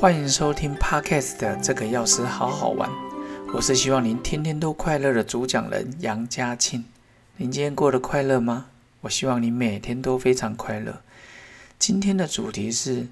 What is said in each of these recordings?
欢迎收听 Podcast 的这个钥匙好好玩。我是希望您天天都快乐的主讲人杨家庆。您今天过得快乐吗？我希望你每天都非常快乐。今天的主题是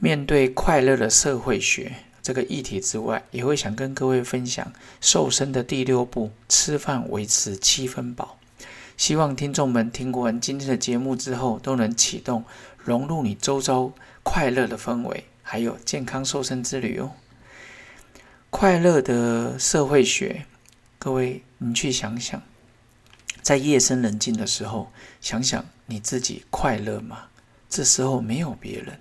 面对快乐的社会学这个议题之外，也会想跟各位分享瘦身的第六步：吃饭维持七分饱。希望听众们听完今天的节目之后，都能启动融入你周遭快乐的氛围，还有健康瘦身之旅哦。快乐的社会学，各位，你去想想，在夜深人静的时候，想想你自己快乐吗？这时候没有别人。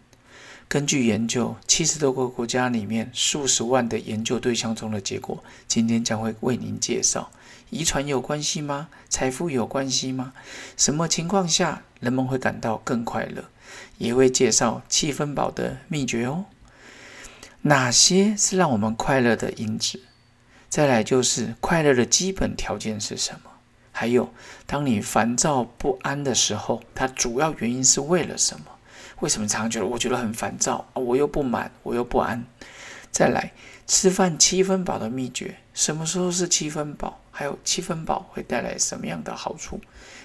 根据研究，七十多个国家里面数十万的研究对象中的结果，今天将会为您介绍。遗传有关系吗？财富有关系吗？什么情况下人们会感到更快乐？也会介绍七分饱的秘诀哦。哪些是让我们快乐的因子？再来就是快乐的基本条件是什么？还有，当你烦躁不安的时候，它主要原因是为了什么？为什么常常觉得我觉得很烦躁啊？我又不满，我又不安。再来，吃饭七分饱的秘诀，什么时候是七分饱？还有七分饱会带来什么样的好处？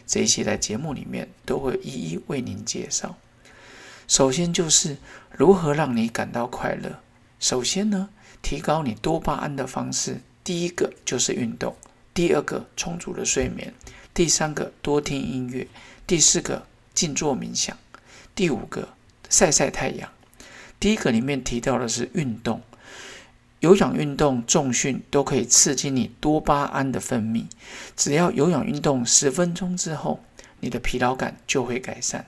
这些在节目里面都会一一为您介绍。首先就是如何让你感到快乐。首先呢，提高你多巴胺的方式，第一个就是运动，第二个充足的睡眠，第三个多听音乐，第四个静坐冥想。第五个，晒晒太阳。第一个里面提到的是运动，有氧运动、重训都可以刺激你多巴胺的分泌。只要有氧运动十分钟之后，你的疲劳感就会改善。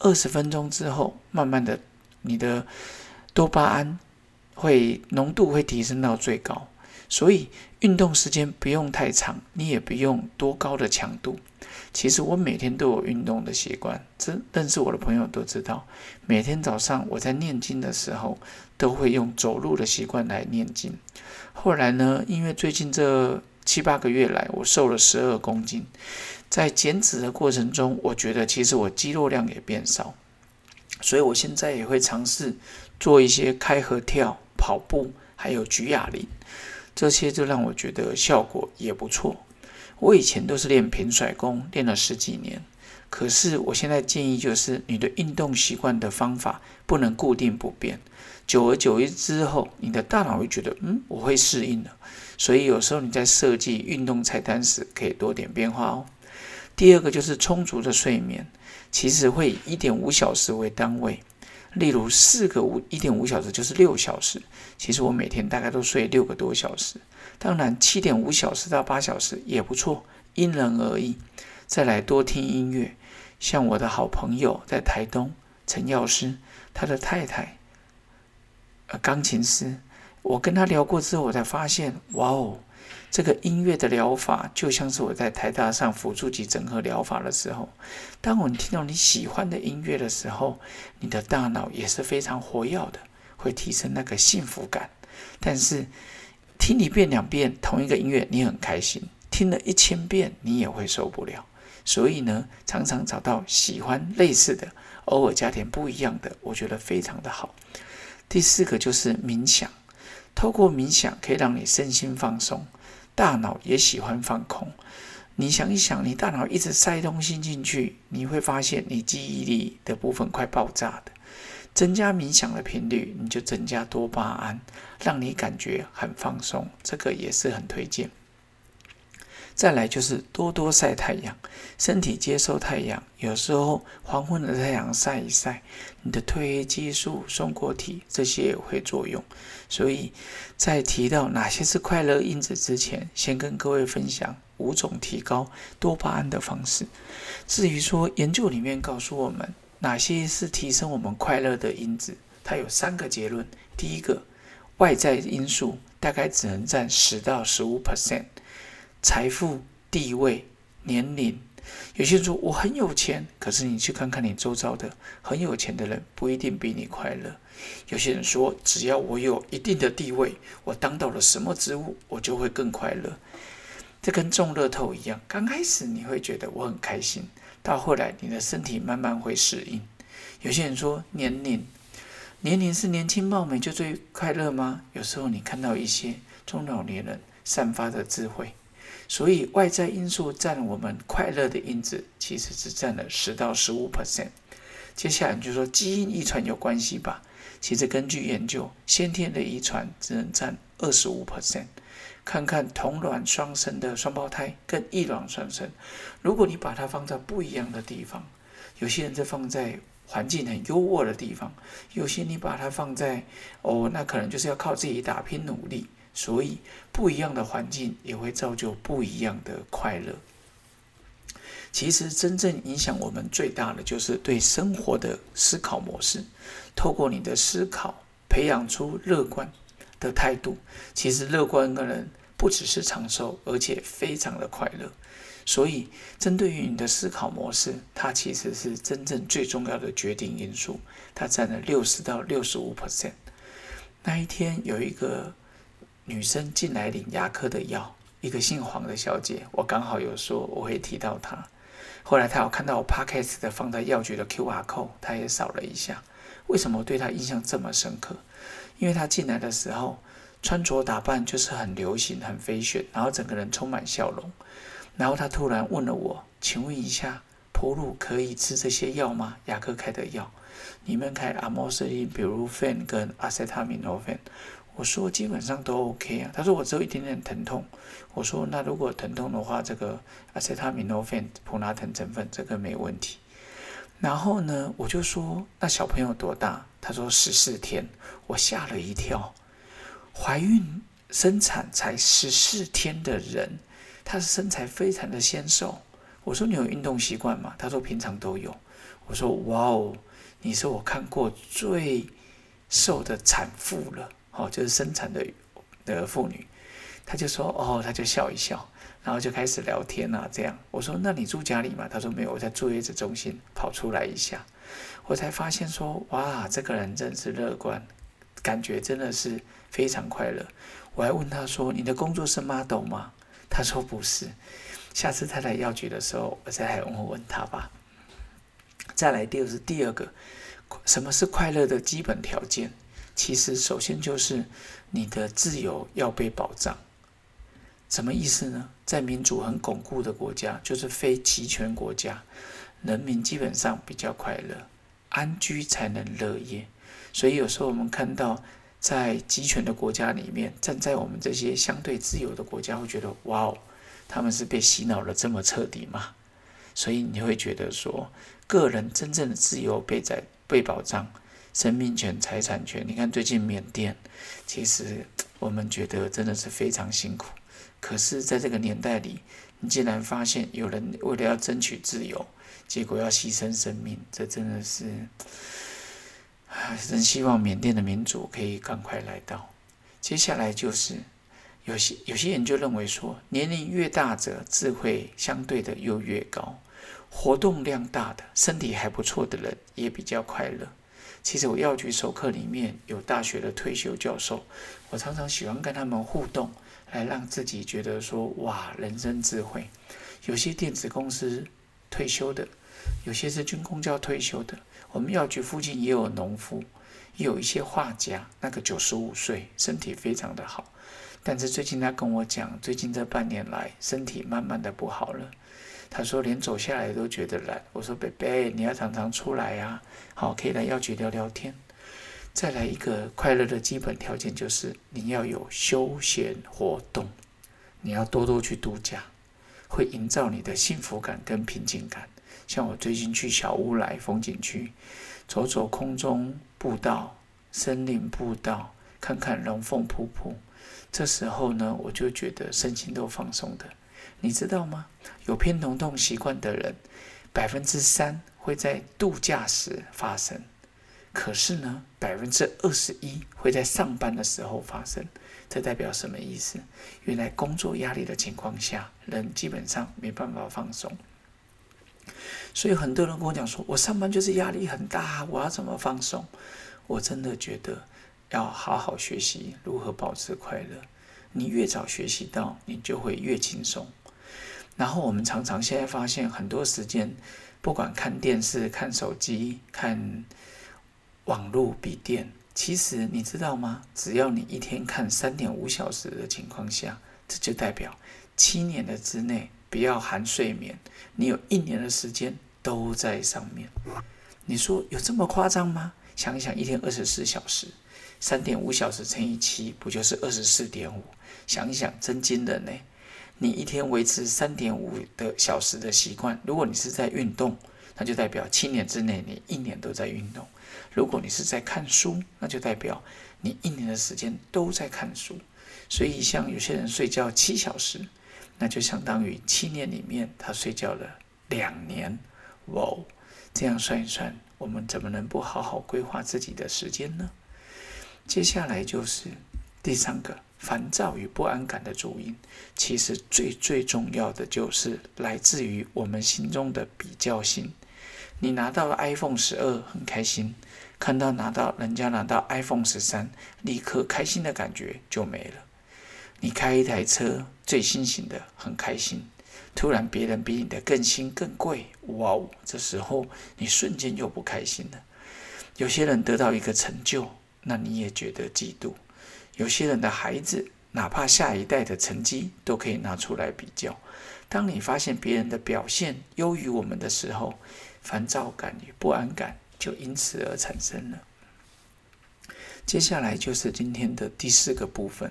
二十分钟之后，慢慢的，你的多巴胺会浓度会提升到最高。所以运动时间不用太长，你也不用多高的强度。其实我每天都有运动的习惯，这认识我的朋友都知道。每天早上我在念经的时候，都会用走路的习惯来念经。后来呢，因为最近这七八个月来，我瘦了十二公斤，在减脂的过程中，我觉得其实我肌肉量也变少，所以我现在也会尝试做一些开合跳、跑步，还有举哑铃。这些就让我觉得效果也不错。我以前都是练平甩功，练了十几年。可是我现在建议就是，你的运动习惯的方法不能固定不变。久而久之之后，你的大脑会觉得，嗯，我会适应了。所以有时候你在设计运动菜单时，可以多点变化哦。第二个就是充足的睡眠，其实会以一点五小时为单位。例如四个五一点五小时就是六小时，其实我每天大概都睡六个多小时。当然七点五小时到八小时也不错，因人而异。再来多听音乐，像我的好朋友在台东陈药师，他的太太呃钢琴师，我跟他聊过之后，我才发现，哇哦。这个音乐的疗法，就像是我在台大上辅助级整合疗法的时候，当我们听到你喜欢的音乐的时候，你的大脑也是非常活跃的，会提升那个幸福感。但是听一遍两遍同一个音乐，你很开心；听了一千遍，你也会受不了。所以呢，常常找到喜欢类似的，偶尔加点不一样的，我觉得非常的好。第四个就是冥想，透过冥想可以让你身心放松。大脑也喜欢放空。你想一想，你大脑一直塞东西进去，你会发现你记忆力的部分快爆炸的。增加冥想的频率，你就增加多巴胺，让你感觉很放松。这个也是很推荐。再来就是多多晒太阳，身体接受太阳。有时候黄昏的太阳晒一晒，你的褪黑激素、松果体这些也会作用。所以在提到哪些是快乐因子之前，先跟各位分享五种提高多巴胺的方式。至于说研究里面告诉我们哪些是提升我们快乐的因子，它有三个结论。第一个，外在因素大概只能占十到十五 percent。财富、地位、年龄，有些人说我很有钱，可是你去看看你周遭的很有钱的人，不一定比你快乐。有些人说，只要我有一定的地位，我当到了什么职务，我就会更快乐。这跟中乐透一样，刚开始你会觉得我很开心，到后来你的身体慢慢会适应。有些人说年龄，年龄是年轻貌美就最快乐吗？有时候你看到一些中老年人散发的智慧，所以外在因素占我们快乐的因子，其实只占了十到十五 percent。接下来就说基因遗传有关系吧？其实根据研究，先天的遗传只能占二十五 percent。看看同卵双生的双胞胎跟异卵双生，如果你把它放在不一样的地方，有些人是放在环境很优渥的地方，有些你把它放在哦，那可能就是要靠自己打拼努力。所以不一样的环境也会造就不一样的快乐。其实真正影响我们最大的就是对生活的思考模式，透过你的思考培养出乐观。的态度，其实乐观的人不只是长寿，而且非常的快乐。所以，针对于你的思考模式，它其实是真正最重要的决定因素，它占了六十到六十五 percent。那一天有一个女生进来领牙科的药，一个姓黄的小姐，我刚好有说我会提到她。后来她有看到我 podcast 的放在药局的 QR code，她也扫了一下。为什么对她印象这么深刻？因为她进来的时候穿着打扮就是很流行、很飞旋，然后整个人充满笑容。然后她突然问了我：“请问一下，哺乳可以吃这些药吗？牙科开的药，你们开阿莫西林、比如 fen 跟阿塞他米诺芬。”我说：“基本上都 OK 啊。”他说：“我只有一点点疼痛。”我说：“那如果疼痛的话，这个阿塞他米诺芬、普拉疼成分这个没问题。”然后呢，我就说：“那小朋友多大？”他说：“十四天。”我吓了一跳。怀孕生产才十四天的人，他的身材非常的纤瘦。我说：“你有运动习惯吗？”他说：“平常都有。”我说：“哇哦，你是我看过最瘦的产妇了。”哦，就是生产的的妇女。他就说：“哦，他就笑一笑。”然后就开始聊天啊，这样我说：“那你住家里吗？”他说：“没有，我在坐月子中心跑出来一下。”我才发现说：“哇，这个人真是乐观，感觉真的是非常快乐。”我还问他说：“你的工作是 model 吗？”他说：“不是。”下次他来药局的时候，我再来问问他吧。再来，第二是第二个，什么是快乐的基本条件？其实首先就是你的自由要被保障。什么意思呢？在民主很巩固的国家，就是非集权国家，人民基本上比较快乐，安居才能乐业。所以有时候我们看到，在集权的国家里面，站在我们这些相对自由的国家，会觉得哇哦，他们是被洗脑了这么彻底吗？所以你会觉得说，个人真正的自由被在被保障，生命权、财产权。你看最近缅甸，其实我们觉得真的是非常辛苦。可是，在这个年代里，你竟然发现有人为了要争取自由，结果要牺牲生命，这真的是，真希望缅甸的民主可以赶快来到。接下来就是有些有些人就认为说，年龄越大者，智慧相对的又越高，活动量大的、身体还不错的人也比较快乐。其实我药局授课里面有大学的退休教授，我常常喜欢跟他们互动。来让自己觉得说哇，人生智慧。有些电子公司退休的，有些是军工教退休的。我们药局附近也有农夫，也有一些画家，那个九十五岁，身体非常的好。但是最近他跟我讲，最近这半年来身体慢慢的不好了。他说连走下来都觉得懒。我说贝贝，你要常常出来呀，好，可以来药局聊聊天。再来一个快乐的基本条件，就是你要有休闲活动，你要多多去度假，会营造你的幸福感跟平静感。像我最近去小乌来风景区，走走空中步道、森林步道，看看龙凤瀑布，这时候呢，我就觉得身心都放松的。你知道吗？有偏头痛习惯的人，百分之三会在度假时发生。可是呢，百分之二十一会在上班的时候发生，这代表什么意思？原来工作压力的情况下，人基本上没办法放松。所以很多人跟我讲说，我上班就是压力很大，我要怎么放松？我真的觉得要好好学习如何保持快乐。你越早学习到，你就会越轻松。然后我们常常现在发现，很多时间不管看电视、看手机、看。网络笔电。其实你知道吗？只要你一天看三点五小时的情况下，这就代表七年的之内，不要含睡眠，你有一年的时间都在上面。你说有这么夸张吗？想一想，一天二十四小时，三点五小时乘以七，不就是二十四点五？想一想，真惊人呢！你一天维持三点五的小时的习惯，如果你是在运动，那就代表七年之内你一年都在运动。如果你是在看书，那就代表你一年的时间都在看书。所以，像有些人睡觉七小时，那就相当于七年里面他睡觉了两年。哇，这样算一算，我们怎么能不好好规划自己的时间呢？接下来就是第三个烦躁与不安感的主因，其实最最重要的就是来自于我们心中的比较心。你拿到了 iPhone 十二很开心，看到拿到人家拿到 iPhone 十三，立刻开心的感觉就没了。你开一台车最新型的很开心，突然别人比你的更新更贵，哇哦！这时候你瞬间就不开心了。有些人得到一个成就，那你也觉得嫉妒。有些人的孩子，哪怕下一代的成绩都可以拿出来比较。当你发现别人的表现优于我们的时候，烦躁感与不安感就因此而产生了。接下来就是今天的第四个部分：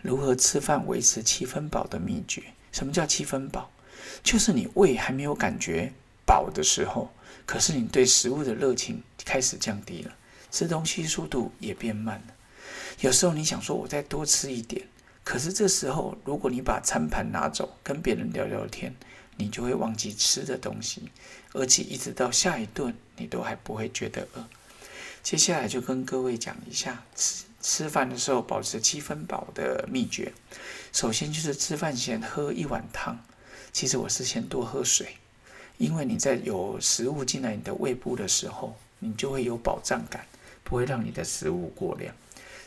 如何吃饭维持七分饱的秘诀。什么叫七分饱？就是你胃还没有感觉饱的时候，可是你对食物的热情开始降低了，吃东西速度也变慢了。有时候你想说，我再多吃一点，可是这时候如果你把餐盘拿走，跟别人聊聊天。你就会忘记吃的东西，而且一直到下一顿，你都还不会觉得饿。接下来就跟各位讲一下吃吃饭的时候保持七分饱的秘诀。首先就是吃饭前喝一碗汤。其实我是先多喝水，因为你在有食物进来你的胃部的时候，你就会有饱胀感，不会让你的食物过量。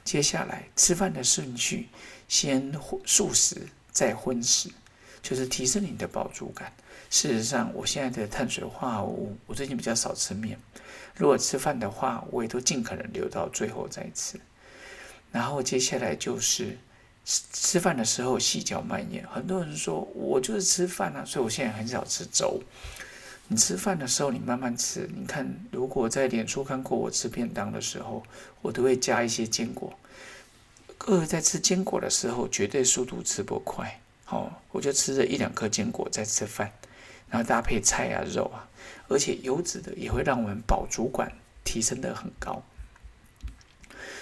接下来吃饭的顺序，先素食再荤食。就是提升你的饱足感。事实上，我现在的碳水化合物，我最近比较少吃面。如果吃饭的话，我也都尽可能留到最后再吃。然后接下来就是吃饭的时候细嚼慢咽。很多人说我就是吃饭啊，所以我现在很少吃粥。你吃饭的时候你慢慢吃。你看，如果在脸书看过我吃便当的时候，我都会加一些坚果。各位在吃坚果的时候，绝对速度吃不快。好，我就吃了一两颗坚果在吃饭，然后搭配菜啊、肉啊，而且油脂的也会让我们饱足感提升的很高。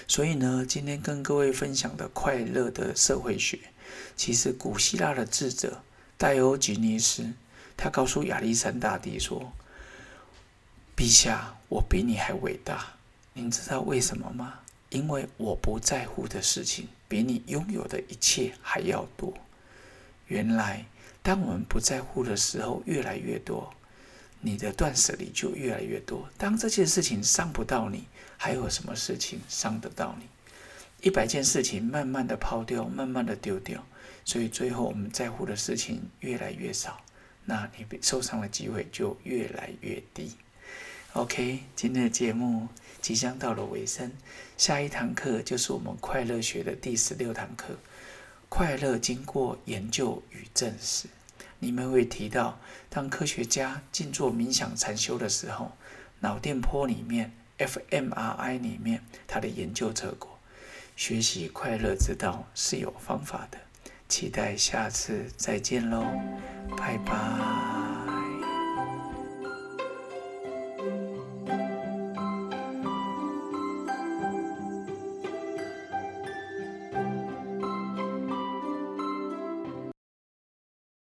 所以呢，今天跟各位分享的快乐的社会学，其实古希腊的智者戴欧吉尼斯，他告诉亚历山大帝说：“陛下，我比你还伟大。您知道为什么吗？因为我不在乎的事情，比你拥有的一切还要多。”原来，当我们不在乎的时候越来越多，你的断舍离就越来越多。当这件事情伤不到你，还有什么事情伤得到你？一百件事情慢慢的抛掉，慢慢的丢掉，所以最后我们在乎的事情越来越少，那你被受伤的机会就越来越低。OK，今天的节目即将到了尾声，下一堂课就是我们快乐学的第十六堂课。快乐经过研究与证实，里面会提到，当科学家静坐冥想禅修的时候，脑电波里面 （fMRI） 里面它的研究结果。学习快乐之道是有方法的，期待下次再见喽，拜拜。